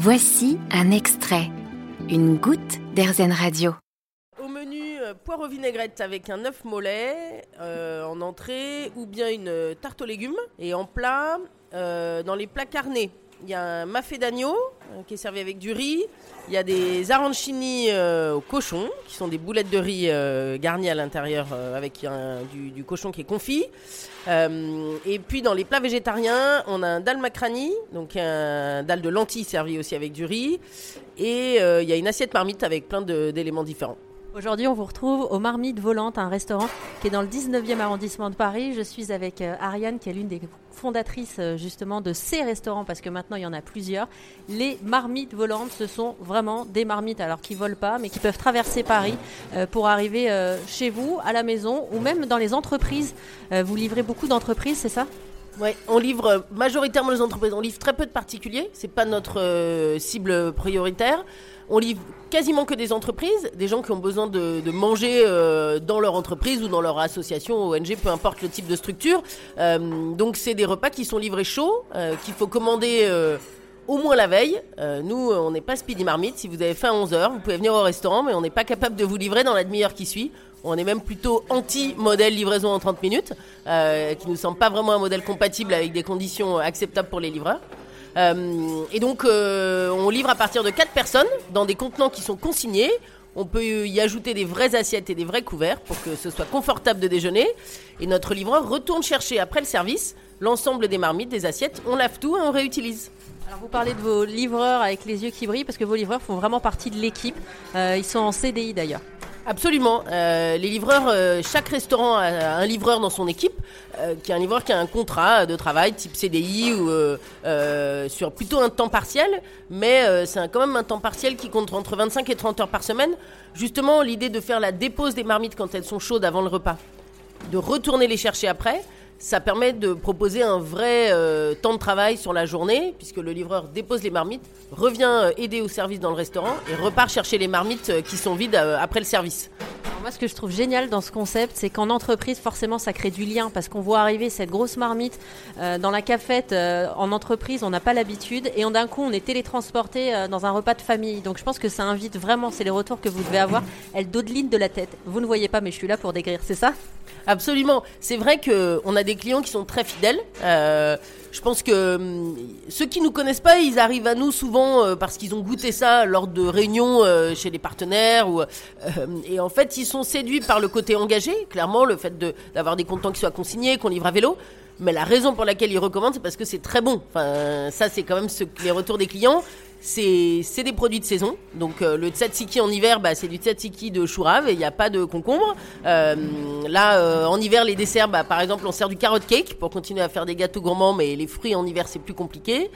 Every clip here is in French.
Voici un extrait, une goutte d'Airzen Radio. Au menu, euh, poire aux vinaigrettes avec un œuf mollet euh, en entrée ou bien une euh, tarte aux légumes. Et en plat, dans les plats carnés, il y a un mafé d'agneau euh, qui est servi avec du riz. Il y a des arancini euh, au cochon, qui sont des boulettes de riz euh, garnies à l'intérieur avec du, cochon qui est confit. Et puis dans les plats végétariens, on a un dal makrani, donc un dal de lentilles servi aussi avec du riz. Et il y a une assiette marmite avec plein d'éléments différents. Aujourd'hui, on vous retrouve au Marmite Volante, un restaurant qui est dans le 19e arrondissement de Paris. Je suis avec euh, Ariane, qui est l'une des fondatrices euh, justement de ces restaurants, parce que maintenant il y en a plusieurs. Les marmites volantes, ce sont vraiment des marmites, alors qui volent pas, mais qui peuvent traverser Paris euh, pour arriver chez vous, à la maison, ou même dans les entreprises. Vous livrez beaucoup d'entreprises, c'est ça? Ouais, on livre majoritairement les entreprises. On livre très peu de particuliers. C'est pas notre euh, cible prioritaire. On livre quasiment que des entreprises, des gens qui ont besoin de, manger euh, dans leur entreprise ou dans leur association, ONG, peu importe le type de structure. Euh, donc c'est des repas qui sont livrés chauds, qu'il faut commander. Au moins la veille. Euh, nous, on n'est pas Speedy Marmite. Si vous avez faim à 11h, vous pouvez venir au restaurant, mais on n'est pas capable de vous livrer dans la demi-heure qui suit. On est même plutôt anti-modèle livraison en 30 minutes, euh, qui nous semble pas vraiment un modèle compatible avec des conditions acceptables pour les livreurs. Euh, et donc, on livre à partir de 4 personnes dans des contenants qui sont consignés. On peut y ajouter des vraies assiettes et des vrais couverts pour que ce soit confortable de déjeuner. Et notre livreur retourne chercher après le service l'ensemble des marmites, des assiettes. On lave tout et on réutilise. Alors vous parlez de vos livreurs avec les yeux qui brillent, parce que vos livreurs font vraiment partie de l'équipe. Euh, ils sont en CDI d'ailleurs. Absolument. Euh, les livreurs, euh, chaque restaurant a un livreur dans son équipe, euh, qui est un livreur qui a un contrat de travail type CDI ou sur plutôt un temps partiel, mais c'est quand même un temps partiel qui compte entre 25 et 30 heures par semaine. Justement, l'idée de faire la dépose des marmites quand elles sont chaudes avant le repas, de retourner les chercher après. Ça permet de proposer un vrai euh, temps de travail sur la journée, puisque le livreur dépose les marmites, revient euh, aider au service dans le restaurant et repart chercher les marmites euh, qui sont vides après le service. Moi, ce que je trouve génial dans ce concept, c'est qu'en entreprise, forcément, ça crée du lien parce qu'on voit arriver cette grosse marmite euh, dans la cafette euh, en entreprise, on n'a pas l'habitude et d'un coup, on est télétransporté euh, dans un repas de famille. Donc, je pense que ça invite vraiment, c'est les retours que vous devez avoir. Elle dodeline de la tête. Vous ne voyez pas, mais je suis là pour décrire, c'est ça? Absolument. C'est vrai que on a des clients qui sont très fidèles. Je pense que hum, ceux qui nous connaissent pas, ils arrivent à nous souvent parce qu'ils ont goûté ça lors de réunions chez les partenaires et en fait ils sont séduits par le côté engagé. Clairement, le fait d'avoir des comptants qui soient consignés, qu'on livre à vélo. Mais la raison pour laquelle ils recommandent, c'est parce que c'est très bon. Enfin, ça, c'est quand même ce, les retours des clients. C'est des produits de saison. Donc, euh, le tzatziki en hiver, bah, c'est du tzatziki de chou rave et il n'y a pas de concombre. Euh, là, euh, en hiver, les desserts, bah, par exemple, on sert du carrot cake pour continuer à faire des gâteaux gourmands, mais les fruits en hiver, c'est plus compliqué.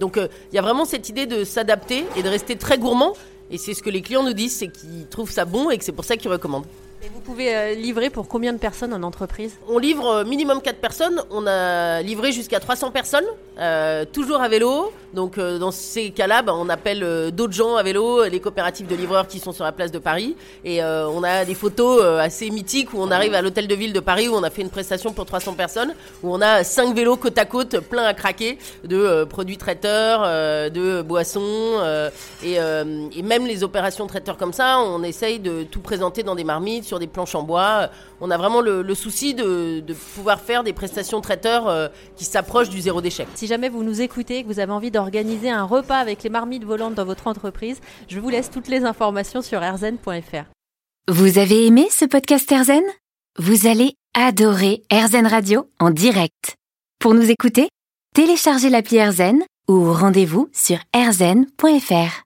Donc, il y a vraiment cette idée de s'adapter et de rester très gourmand. Et c'est ce que les clients nous disent, c'est qu'ils trouvent ça bon et que c'est pour ça qu'ils recommandent. Et vous pouvez euh, livrer pour combien de personnes en entreprise? On livre euh, minimum 4 personnes. On a livré jusqu'à 300 personnes, euh, toujours à vélo. Donc euh, dans ces cas-là, bah, on appelle euh, d'autres gens à vélo, les coopératives de livreurs qui sont sur la place de Paris. Et euh, on a des photos assez mythiques où on arrive à l'hôtel de ville de Paris où on a fait une prestation pour 300 personnes, où on a 5 vélos côte à côte, plein à craquer de produits traiteurs, de boissons. et, même les opérations traiteurs comme ça, on essaye de tout présenter dans des marmites, sur des planches en bois. On a vraiment le, souci de, pouvoir faire des prestations traiteurs qui s'approchent du zéro déchet. Si jamais vous nous écoutez et que vous avez envie d'organiser un repas avec les marmites volantes dans votre entreprise, je vous laisse toutes les informations sur erzen.fr. Vous avez aimé ce podcast Airzen? Vous allez adorer Airzen Radio en direct. Pour nous écouter, téléchargez l'appli Airzen ou rendez-vous sur airzen.fr.